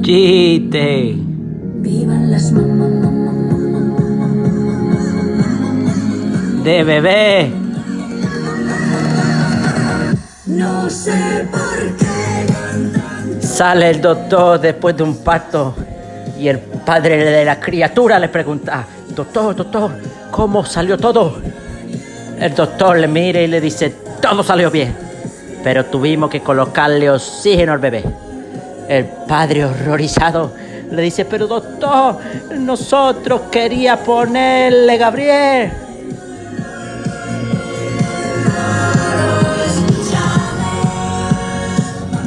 Chiste. Vivan las De bebé. No sé por qué. Sale el doctor después de un parto y el padre de la criatura le pregunta, doctor, doctor, ¿cómo salió todo? El doctor le mira y le dice, todo salió bien, pero tuvimos que colocarle oxígeno al bebé. El padre horrorizado le dice, pero doctor, nosotros quería ponerle Gabriel.